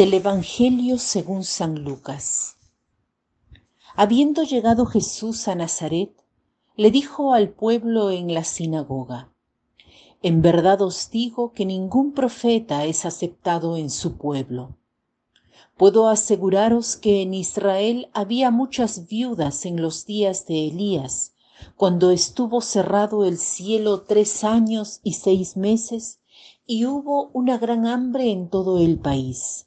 Del Evangelio según San Lucas. Habiendo llegado Jesús a Nazaret, le dijo al pueblo en la sinagoga, En verdad os digo que ningún profeta es aceptado en su pueblo. Puedo aseguraros que en Israel había muchas viudas en los días de Elías, cuando estuvo cerrado el cielo tres años y seis meses, y hubo una gran hambre en todo el país.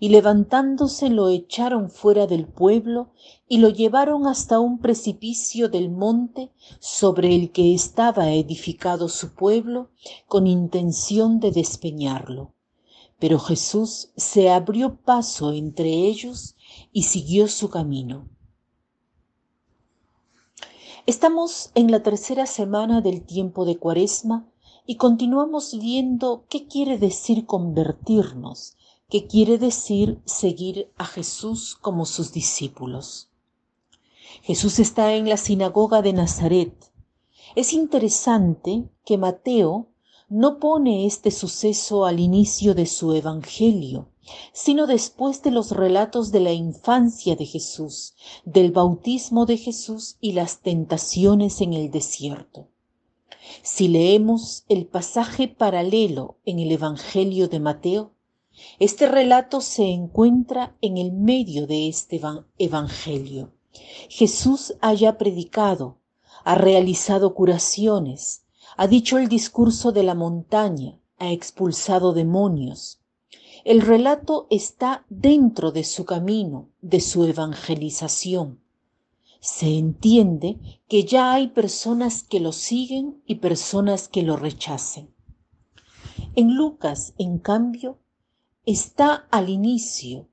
y levantándose lo echaron fuera del pueblo y lo llevaron hasta un precipicio del monte sobre el que estaba edificado su pueblo con intención de despeñarlo. Pero Jesús se abrió paso entre ellos y siguió su camino. Estamos en la tercera semana del tiempo de Cuaresma y continuamos viendo qué quiere decir convertirnos que quiere decir seguir a Jesús como sus discípulos. Jesús está en la sinagoga de Nazaret. Es interesante que Mateo no pone este suceso al inicio de su Evangelio, sino después de los relatos de la infancia de Jesús, del bautismo de Jesús y las tentaciones en el desierto. Si leemos el pasaje paralelo en el Evangelio de Mateo, este relato se encuentra en el medio de este Evangelio. Jesús haya predicado, ha realizado curaciones, ha dicho el discurso de la montaña, ha expulsado demonios. El relato está dentro de su camino, de su evangelización. Se entiende que ya hay personas que lo siguen y personas que lo rechacen. En Lucas, en cambio, está al inicio,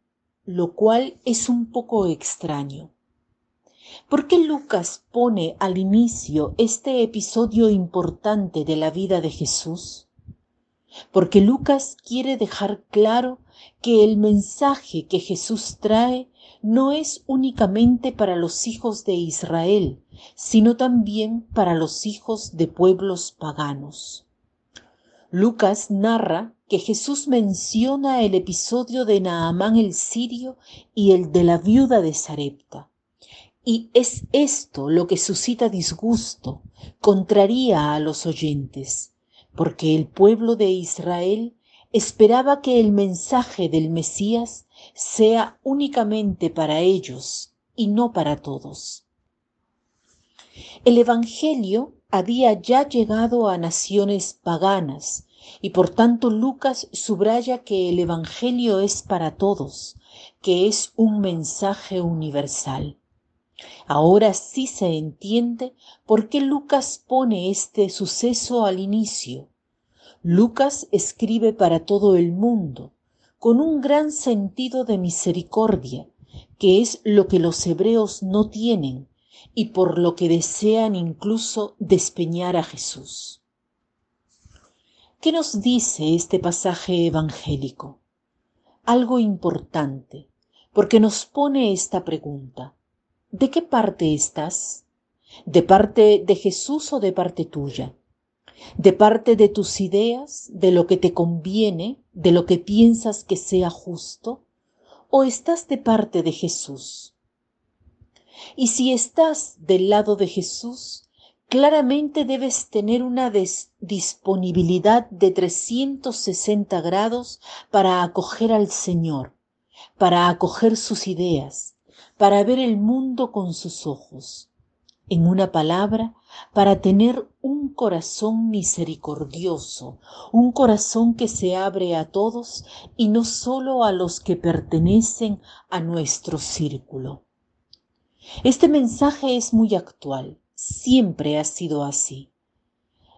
lo cual es un poco extraño. ¿Por qué Lucas pone al inicio este episodio importante de la vida de Jesús? Porque Lucas quiere dejar claro que el mensaje que Jesús trae no es únicamente para los hijos de Israel, sino también para los hijos de pueblos paganos. Lucas narra que Jesús menciona el episodio de Naamán el sirio y el de la viuda de Sarepta. Y es esto lo que suscita disgusto, contraría a los oyentes, porque el pueblo de Israel esperaba que el mensaje del Mesías sea únicamente para ellos y no para todos. El Evangelio había ya llegado a naciones paganas y por tanto Lucas subraya que el Evangelio es para todos, que es un mensaje universal. Ahora sí se entiende por qué Lucas pone este suceso al inicio. Lucas escribe para todo el mundo, con un gran sentido de misericordia, que es lo que los hebreos no tienen y por lo que desean incluso despeñar a Jesús. ¿Qué nos dice este pasaje evangélico? Algo importante, porque nos pone esta pregunta. ¿De qué parte estás? ¿De parte de Jesús o de parte tuya? ¿De parte de tus ideas, de lo que te conviene, de lo que piensas que sea justo? ¿O estás de parte de Jesús? Y si estás del lado de Jesús, claramente debes tener una disponibilidad de 360 grados para acoger al Señor, para acoger sus ideas, para ver el mundo con sus ojos. En una palabra, para tener un corazón misericordioso, un corazón que se abre a todos y no solo a los que pertenecen a nuestro círculo. Este mensaje es muy actual, siempre ha sido así.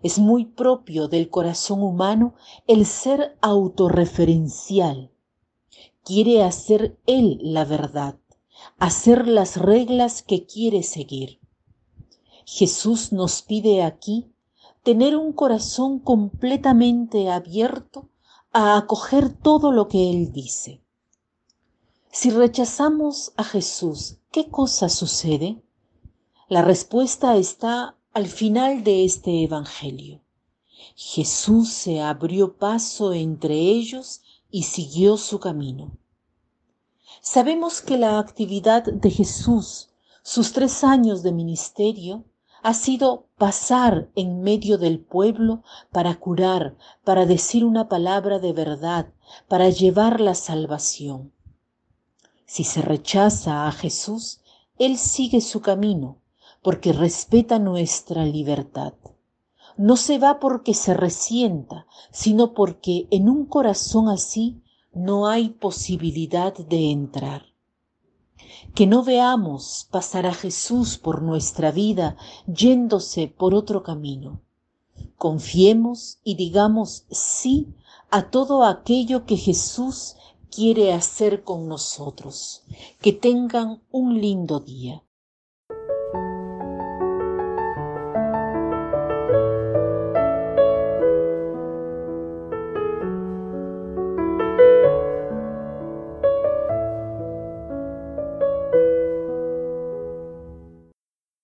Es muy propio del corazón humano el ser autorreferencial. Quiere hacer Él la verdad, hacer las reglas que quiere seguir. Jesús nos pide aquí tener un corazón completamente abierto a acoger todo lo que Él dice. Si rechazamos a Jesús, ¿qué cosa sucede? La respuesta está al final de este Evangelio. Jesús se abrió paso entre ellos y siguió su camino. Sabemos que la actividad de Jesús, sus tres años de ministerio, ha sido pasar en medio del pueblo para curar, para decir una palabra de verdad, para llevar la salvación. Si se rechaza a Jesús, Él sigue su camino, porque respeta nuestra libertad. No se va porque se resienta, sino porque en un corazón así no hay posibilidad de entrar que no veamos pasar a Jesús por nuestra vida yéndose por otro camino. Confiemos y digamos sí a todo aquello que Jesús quiere hacer con nosotros. Que tengan un lindo día.